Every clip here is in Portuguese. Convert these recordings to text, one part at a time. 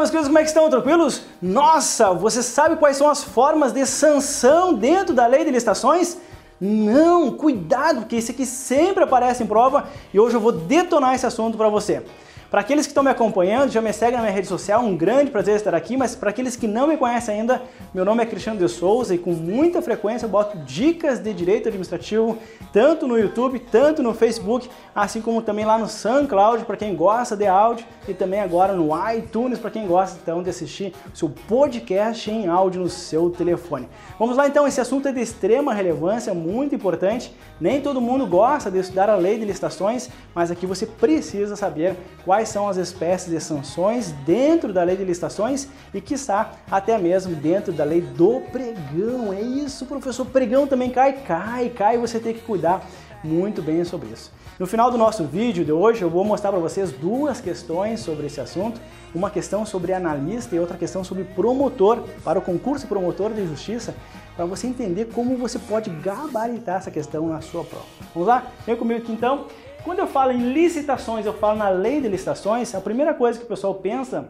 meus queridos, como é que estão? Tranquilos? Nossa, você sabe quais são as formas de sanção dentro da lei de licitações? Não, cuidado, porque esse aqui sempre aparece em prova e hoje eu vou detonar esse assunto para você. Para aqueles que estão me acompanhando, já me seguem na minha rede social, um grande prazer estar aqui, mas para aqueles que não me conhecem ainda, meu nome é Cristiano de Souza e com muita frequência eu boto dicas de direito administrativo, tanto no YouTube, tanto no Facebook, assim como também lá no SoundCloud para quem gosta de áudio e também agora no iTunes para quem gosta então de assistir o seu podcast em áudio no seu telefone. Vamos lá então, esse assunto é de extrema relevância, muito importante. Nem todo mundo gosta de estudar a lei de licitações, mas aqui você precisa saber quais quais são as espécies de sanções dentro da lei de licitações e, quiçá, até mesmo dentro da lei do pregão. É isso, professor. Pregão também cai, cai, cai. Você tem que cuidar muito bem sobre isso. No final do nosso vídeo de hoje, eu vou mostrar para vocês duas questões sobre esse assunto. Uma questão sobre analista e outra questão sobre promotor, para o concurso promotor de justiça, para você entender como você pode gabaritar essa questão na sua prova. Vamos lá? Vem comigo aqui então. Quando eu falo em licitações, eu falo na lei de licitações, a primeira coisa que o pessoal pensa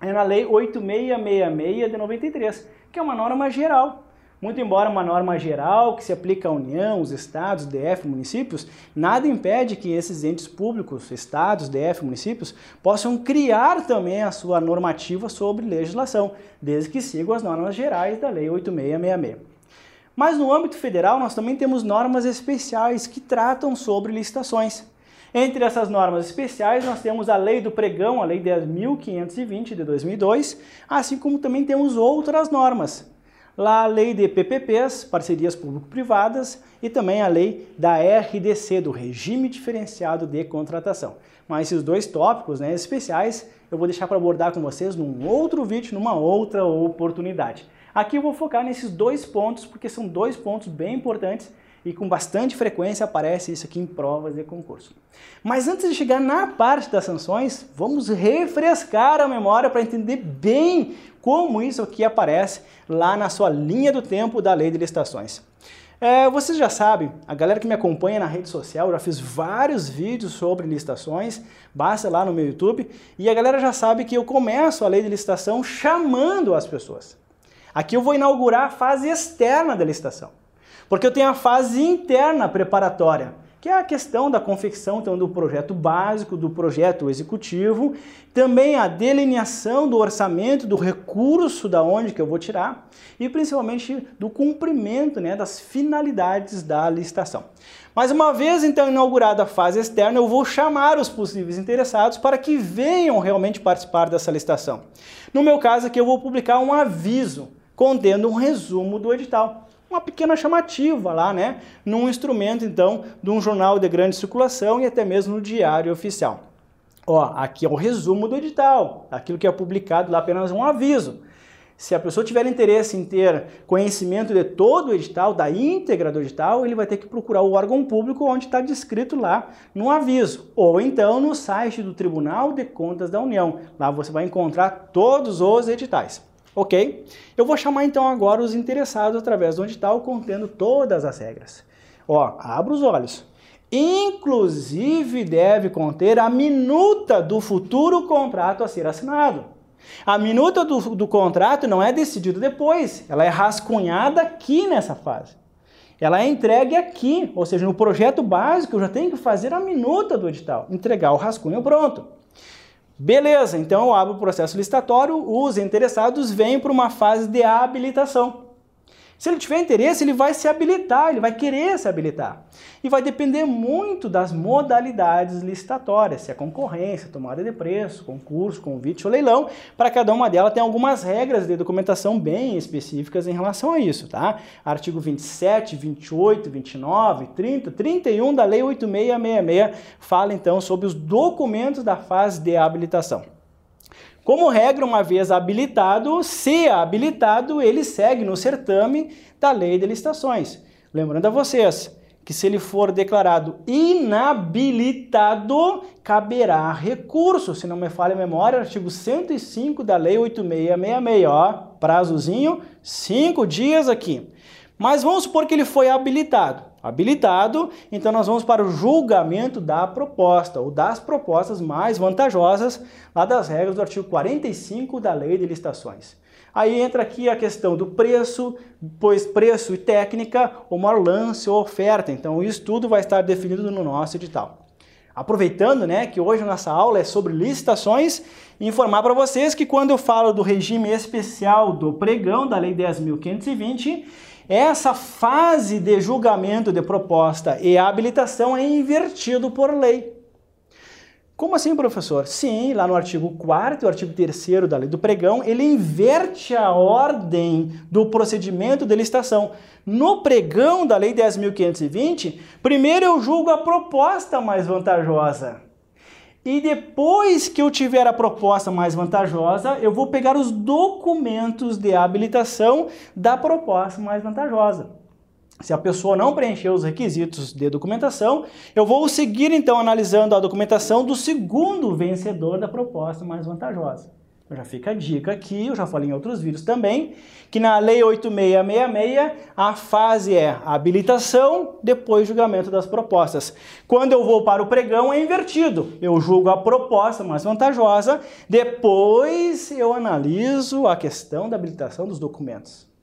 é na lei 8666 de 93, que é uma norma geral. Muito embora uma norma geral que se aplica à União, os estados, DF, municípios, nada impede que esses entes públicos, estados, DF, municípios, possam criar também a sua normativa sobre legislação, desde que sigam as normas gerais da Lei 8666. Mas no âmbito federal, nós também temos normas especiais que tratam sobre licitações. Entre essas normas especiais, nós temos a Lei do Pregão, a Lei 10.520 de 2002, assim como também temos outras normas. Lá a Lei de PPPs, Parcerias Público-Privadas, e também a Lei da RDC, do Regime Diferenciado de Contratação. Mas esses dois tópicos né, especiais eu vou deixar para abordar com vocês num outro vídeo, numa outra oportunidade. Aqui eu vou focar nesses dois pontos, porque são dois pontos bem importantes e com bastante frequência aparece isso aqui em provas de concurso. Mas antes de chegar na parte das sanções, vamos refrescar a memória para entender bem como isso aqui aparece lá na sua linha do tempo da lei de licitações. É, vocês já sabem, a galera que me acompanha na rede social, eu já fiz vários vídeos sobre licitações, basta lá no meu YouTube, e a galera já sabe que eu começo a lei de licitação chamando as pessoas. Aqui eu vou inaugurar a fase externa da licitação, porque eu tenho a fase interna preparatória, que é a questão da confecção então, do projeto básico, do projeto executivo, também a delineação do orçamento, do recurso da onde que eu vou tirar e principalmente do cumprimento né, das finalidades da licitação. Mas uma vez então inaugurada a fase externa, eu vou chamar os possíveis interessados para que venham realmente participar dessa licitação. No meu caso aqui eu vou publicar um aviso contendo um resumo do edital. Uma pequena chamativa lá, né? Num instrumento, então, de um jornal de grande circulação e até mesmo no diário oficial. Ó, aqui é o resumo do edital, aquilo que é publicado lá apenas um aviso. Se a pessoa tiver interesse em ter conhecimento de todo o edital, da íntegra do edital, ele vai ter que procurar o órgão público onde está descrito lá no aviso. Ou então no site do Tribunal de Contas da União. Lá você vai encontrar todos os editais ok? Eu vou chamar então agora os interessados através do edital contendo todas as regras. Ó, abra os olhos. Inclusive deve conter a minuta do futuro contrato a ser assinado. A minuta do, do contrato não é decidida depois, ela é rascunhada aqui nessa fase. Ela é entregue aqui, ou seja, no projeto básico eu já tenho que fazer a minuta do edital, entregar o rascunho pronto. Beleza, então eu abro o processo licitatório, os interessados vêm para uma fase de habilitação. Se ele tiver interesse, ele vai se habilitar, ele vai querer se habilitar. E vai depender muito das modalidades licitatórias, se é concorrência, tomada de preço, concurso, convite ou leilão. Para cada uma delas tem algumas regras de documentação bem específicas em relação a isso, tá? Artigo 27, 28, 29, 30, 31 da Lei 8666 fala então sobre os documentos da fase de habilitação. Como regra, uma vez habilitado, se habilitado, ele segue no certame da lei de licitações. Lembrando a vocês que se ele for declarado inabilitado, caberá recurso, se não me falha a memória, artigo 105 da lei 8666, ó, prazozinho, cinco dias aqui. Mas vamos supor que ele foi habilitado. Habilitado, então nós vamos para o julgamento da proposta, ou das propostas mais vantajosas, lá das regras do artigo 45 da Lei de Licitações. Aí entra aqui a questão do preço, pois preço e técnica, o maior lance ou oferta. Então isso tudo vai estar definido no nosso edital. Aproveitando né, que hoje a nossa aula é sobre licitações, informar para vocês que quando eu falo do regime especial do pregão da Lei 10.520, essa fase de julgamento de proposta e habilitação é invertido por lei. Como assim, professor? Sim, lá no artigo 4 e artigo 3 da lei do pregão, ele inverte a ordem do procedimento de licitação. No pregão da lei 10.520, primeiro eu julgo a proposta mais vantajosa. E depois que eu tiver a proposta mais vantajosa, eu vou pegar os documentos de habilitação da proposta mais vantajosa. Se a pessoa não preencher os requisitos de documentação, eu vou seguir então analisando a documentação do segundo vencedor da proposta mais vantajosa. Já fica a dica aqui, eu já falei em outros vídeos também, que na Lei 8666 a fase é habilitação, depois julgamento das propostas. Quando eu vou para o pregão é invertido. Eu julgo a proposta mais vantajosa, depois eu analiso a questão da habilitação dos documentos.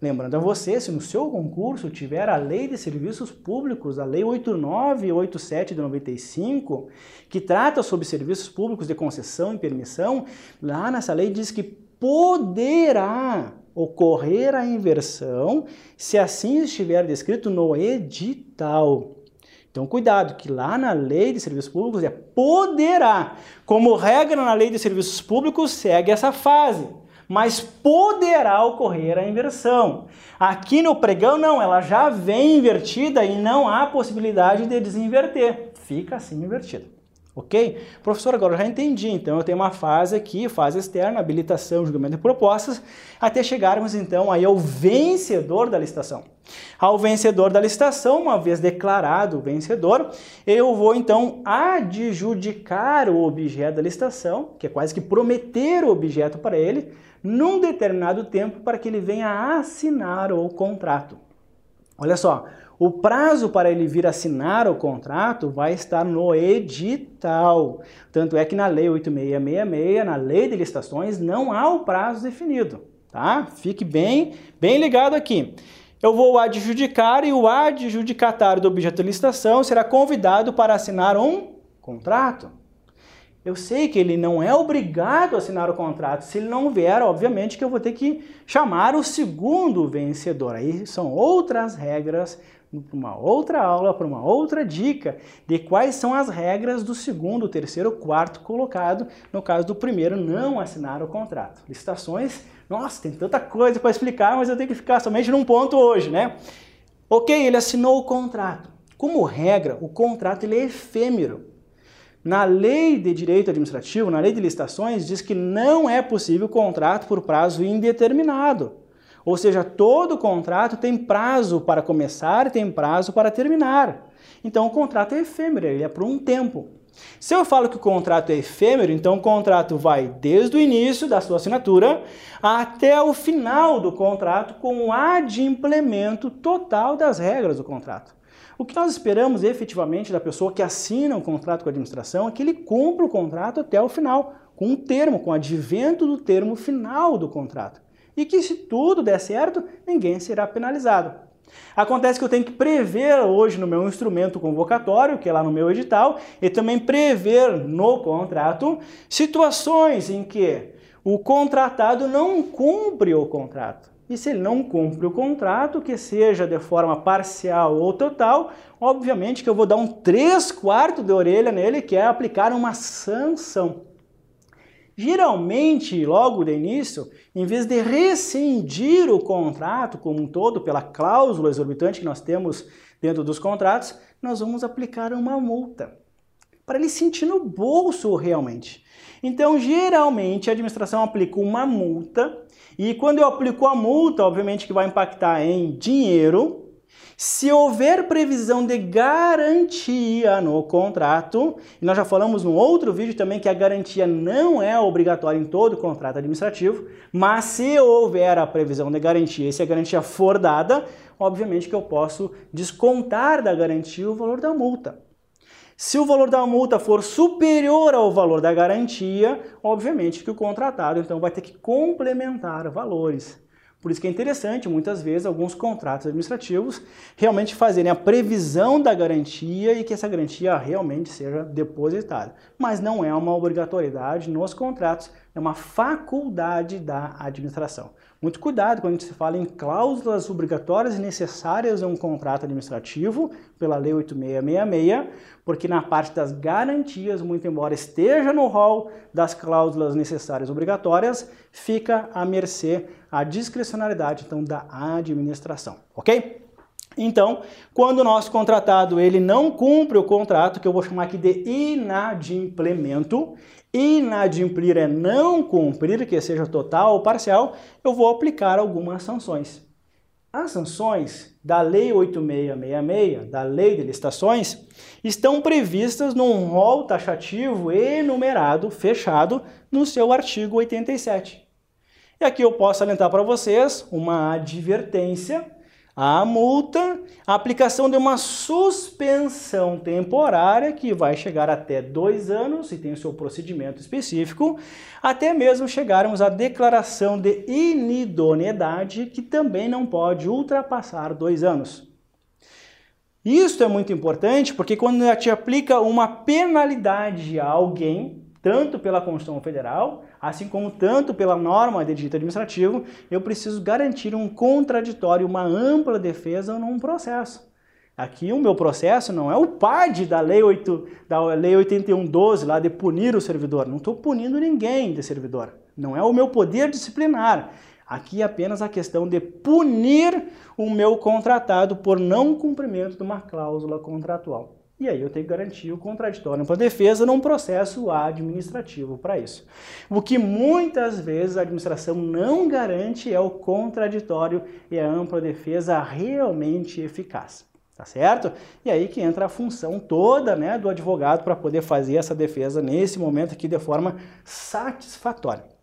Lembrando a você, se no seu concurso tiver a Lei de Serviços Públicos, a Lei 89 e 87 de 95, que trata sobre serviços públicos de concessão e permissão, lá nessa lei diz que poderá ocorrer a inversão se assim estiver descrito no edital. Então, cuidado, que lá na Lei de Serviços Públicos é poderá. Como regra na Lei de Serviços Públicos, segue essa fase mas poderá ocorrer a inversão. Aqui no pregão, não, ela já vem invertida e não há possibilidade de desinverter. Fica assim invertida. Ok? Professor, agora eu já entendi. Então eu tenho uma fase aqui, fase externa, habilitação, julgamento de propostas, até chegarmos então aí ao vencedor da licitação. Ao vencedor da licitação, uma vez declarado o vencedor, eu vou então adjudicar o objeto da licitação, que é quase que prometer o objeto para ele, num determinado tempo para que ele venha assinar o contrato. Olha só, o prazo para ele vir assinar o contrato vai estar no edital. Tanto é que na Lei 8666, na Lei de Licitações, não há o prazo definido, tá? Fique bem, bem ligado aqui. Eu vou adjudicar e o adjudicatário do objeto de licitação será convidado para assinar um contrato. Eu sei que ele não é obrigado a assinar o contrato. Se ele não vier, obviamente que eu vou ter que chamar o segundo vencedor. Aí são outras regras, uma outra aula, para uma outra dica de quais são as regras do segundo, terceiro, quarto colocado, no caso do primeiro não assinar o contrato. Licitações, nossa, tem tanta coisa para explicar, mas eu tenho que ficar somente num ponto hoje, né? Ok, ele assinou o contrato. Como regra, o contrato ele é efêmero. Na lei de direito administrativo, na lei de licitações, diz que não é possível contrato por prazo indeterminado. Ou seja, todo contrato tem prazo para começar e tem prazo para terminar. Então o contrato é efêmero, ele é por um tempo. Se eu falo que o contrato é efêmero, então o contrato vai desde o início da sua assinatura até o final do contrato com o adimplemento total das regras do contrato. O que nós esperamos efetivamente da pessoa que assina um contrato com a administração é que ele cumpra o contrato até o final, com um termo, com o advento do termo final do contrato. E que se tudo der certo, ninguém será penalizado. Acontece que eu tenho que prever hoje no meu instrumento convocatório, que é lá no meu edital, e também prever no contrato situações em que o contratado não cumpre o contrato. E se ele não cumpre o contrato, que seja de forma parcial ou total, obviamente que eu vou dar um 3 quartos de orelha nele, que é aplicar uma sanção. Geralmente, logo de início, em vez de rescindir o contrato como um todo, pela cláusula exorbitante que nós temos dentro dos contratos, nós vamos aplicar uma multa. Para ele sentir no bolso realmente. Então, geralmente, a administração aplica uma multa e quando eu aplico a multa, obviamente que vai impactar em dinheiro, Se houver previsão de garantia no contrato, e nós já falamos no outro vídeo também que a garantia não é obrigatória em todo contrato administrativo, mas se houver a previsão de garantia e se a garantia for dada, obviamente que eu posso descontar da garantia o valor da multa. Se o valor da multa for superior ao valor da garantia, obviamente que o contratado então vai ter que complementar valores. Por isso que é interessante, muitas vezes, alguns contratos administrativos realmente fazerem a previsão da garantia e que essa garantia realmente seja depositada. Mas não é uma obrigatoriedade nos contratos, é uma faculdade da administração. Muito cuidado quando se fala em cláusulas obrigatórias e necessárias em um contrato administrativo, pela Lei 8666, porque na parte das garantias, muito embora esteja no rol das cláusulas necessárias obrigatórias, fica à mercê, à discricionalidade então da administração, ok? Então, quando o nosso contratado ele não cumpre o contrato, que eu vou chamar aqui de inadimplemento, inadimplir é não cumprir, que seja total ou parcial, eu vou aplicar algumas sanções. As sanções da Lei 8666, da Lei de Licitações, estão previstas num rol taxativo enumerado, fechado, no seu artigo 87. E aqui eu posso alentar para vocês uma advertência a multa, a aplicação de uma suspensão temporária que vai chegar até dois anos e tem o seu procedimento específico, até mesmo chegarmos à declaração de inidoneidade que também não pode ultrapassar dois anos. Isso é muito importante porque quando a gente aplica uma penalidade a alguém, tanto pela Constituição Federal, assim como tanto pela norma de direito administrativo, eu preciso garantir um contraditório, uma ampla defesa num processo. Aqui o meu processo não é o PAD da Lei, 8, da lei 8112, lá de punir o servidor. Não estou punindo ninguém de servidor. Não é o meu poder disciplinar. Aqui é apenas a questão de punir o meu contratado por não cumprimento de uma cláusula contratual. E aí eu tenho que garantir o contraditório para defesa num processo administrativo para isso. O que muitas vezes a administração não garante é o contraditório e a ampla defesa realmente eficaz. Tá certo? E aí que entra a função toda né, do advogado para poder fazer essa defesa nesse momento aqui de forma satisfatória.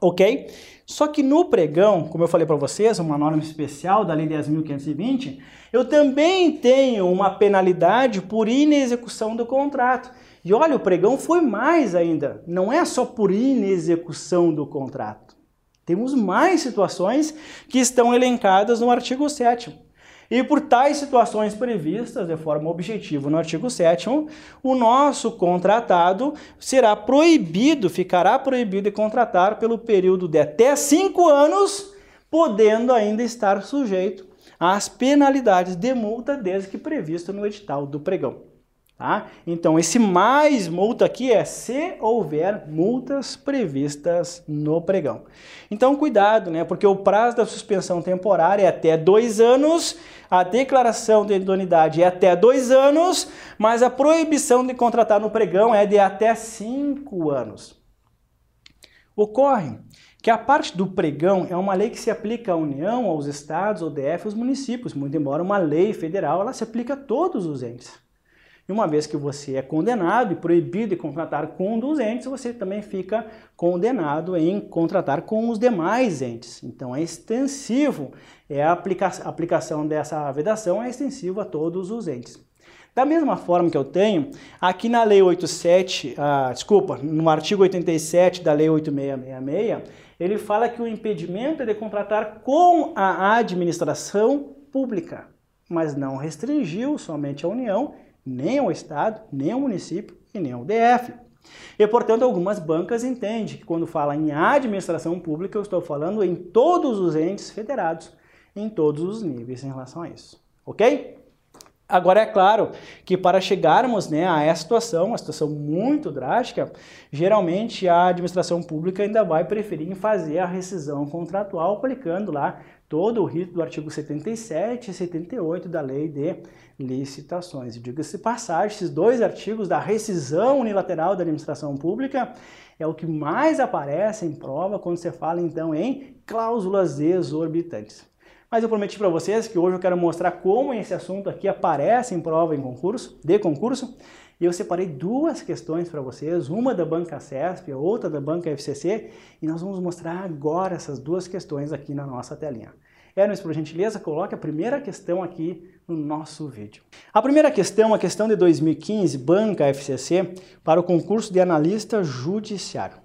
Ok? Só que no pregão, como eu falei para vocês, uma norma especial da Lei 10.520, eu também tenho uma penalidade por inexecução do contrato. E olha, o pregão foi mais ainda. Não é só por inexecução do contrato. Temos mais situações que estão elencadas no artigo 7 e por tais situações previstas de forma objetiva no artigo 7 o nosso contratado será proibido, ficará proibido de contratar pelo período de até cinco anos, podendo ainda estar sujeito às penalidades de multa desde que previsto no edital do pregão. Tá? Então, esse mais multa aqui é se houver multas previstas no pregão. Então, cuidado, né? porque o prazo da suspensão temporária é até dois anos, a declaração de idoneidade é até dois anos, mas a proibição de contratar no pregão é de até cinco anos. Ocorre que a parte do pregão é uma lei que se aplica à União, aos estados, ao DF, aos municípios, muito embora uma lei federal, ela se aplica a todos os entes. E uma vez que você é condenado e proibido de contratar com um dos entes, você também fica condenado em contratar com os demais entes. Então é extensivo, é a aplica aplicação dessa vedação é extensiva a todos os entes. Da mesma forma que eu tenho, aqui na Lei 87, ah, desculpa, no artigo 87 da Lei 8666, ele fala que o impedimento é de contratar com a administração pública, mas não restringiu somente a União nem ao Estado, nem ao município e nem ao DF. E, portanto, algumas bancas entendem que quando fala em administração pública, eu estou falando em todos os entes federados, em todos os níveis em relação a isso. Ok? Agora, é claro que para chegarmos né, a essa situação, uma situação muito drástica, geralmente a administração pública ainda vai preferir fazer a rescisão contratual aplicando lá todo o rito do artigo 77 e 78 da Lei de Licitações. Diga-se passagem, esses dois artigos da rescisão unilateral da administração pública é o que mais aparece em prova quando você fala então em cláusulas exorbitantes. Mas eu prometi para vocês que hoje eu quero mostrar como esse assunto aqui aparece em prova em concurso, de concurso, e eu separei duas questões para vocês, uma da banca CESP, outra da banca FCC, e nós vamos mostrar agora essas duas questões aqui na nossa telinha. Hermes, por gentileza, coloque a primeira questão aqui no nosso vídeo. A primeira questão, a questão de 2015, banca FCC, para o concurso de analista judiciário.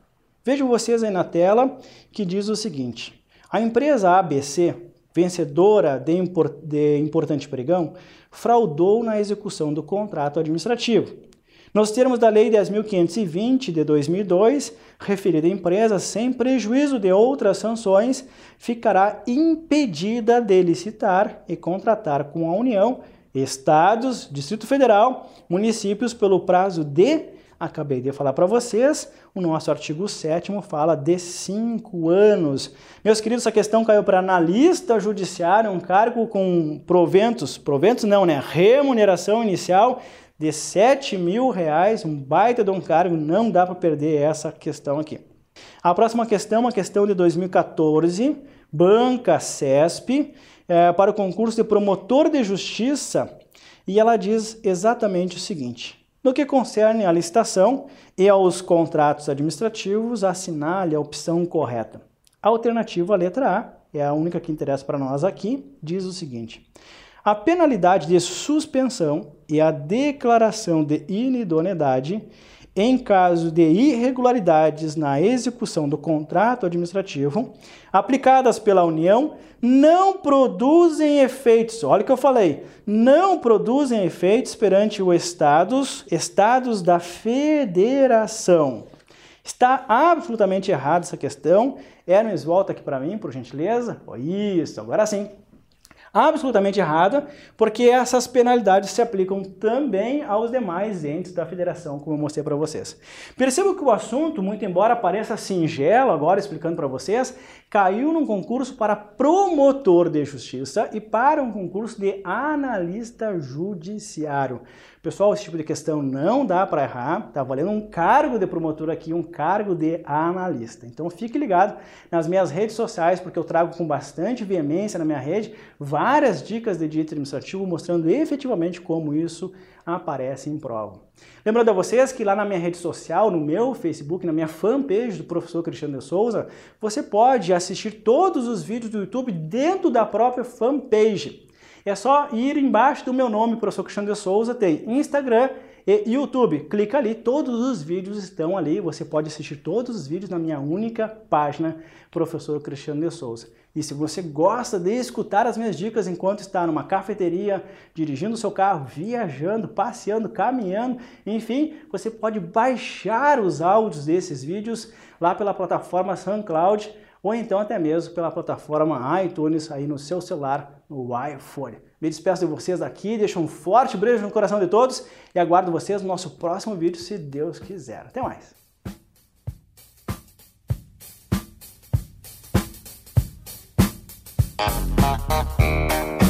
Vejam vocês aí na tela que diz o seguinte: a empresa ABC, vencedora de, import de importante pregão, fraudou na execução do contrato administrativo. Nos termos da Lei 10.520 de 2002, referida empresa, sem prejuízo de outras sanções, ficará impedida de licitar e contratar com a União, Estados, Distrito Federal, municípios pelo prazo de acabei de falar para vocês, o nosso artigo 7 fala de 5 anos. Meus queridos, essa questão caiu para analista judiciário, um cargo com proventos, proventos não, né? Remuneração inicial de 7 mil reais, um baita de um cargo, não dá para perder essa questão aqui. A próxima questão, uma questão de 2014, Banca CESP, é, para o concurso de promotor de justiça, e ela diz exatamente o seguinte: no que concerne à licitação e aos contratos administrativos, assinale a opção correta. A alternativa, a letra A, é a única que interessa para nós aqui, diz o seguinte: a penalidade de suspensão e a declaração de inidoneidade em caso de irregularidades na execução do contrato administrativo aplicadas pela União não produzem efeitos. Olha o que eu falei, não produzem efeitos perante os estados, estados da federação. Está absolutamente errada essa questão. Hermes, volta aqui para mim, por gentileza. Isso, agora sim absolutamente errada, porque essas penalidades se aplicam também aos demais entes da federação, como eu mostrei para vocês. Perceba que o assunto, muito embora pareça singelo agora explicando para vocês, caiu num concurso para promotor de justiça e para um concurso de analista judiciário. Pessoal, esse tipo de questão não dá para errar, tá valendo um cargo de promotor aqui, um cargo de analista. Então fique ligado nas minhas redes sociais, porque eu trago com bastante veemência na minha rede várias dicas de direito administrativo mostrando efetivamente como isso aparece em prova. Lembrando a vocês que lá na minha rede social, no meu Facebook, na minha fanpage do professor Cristiano de Souza, você pode assistir todos os vídeos do YouTube dentro da própria fanpage. É só ir embaixo do meu nome, professor Cristiano de Souza, tem Instagram e YouTube. Clica ali, todos os vídeos estão ali. Você pode assistir todos os vídeos na minha única página, professor Cristiano de Souza. E se você gosta de escutar as minhas dicas enquanto está numa cafeteria, dirigindo seu carro, viajando, passeando, caminhando, enfim, você pode baixar os áudios desses vídeos lá pela plataforma SoundCloud ou então até mesmo pela plataforma iTunes aí no seu celular, no iPhone. Me despeço de vocês aqui, deixo um forte beijo no coração de todos e aguardo vocês no nosso próximo vídeo, se Deus quiser. Até mais! you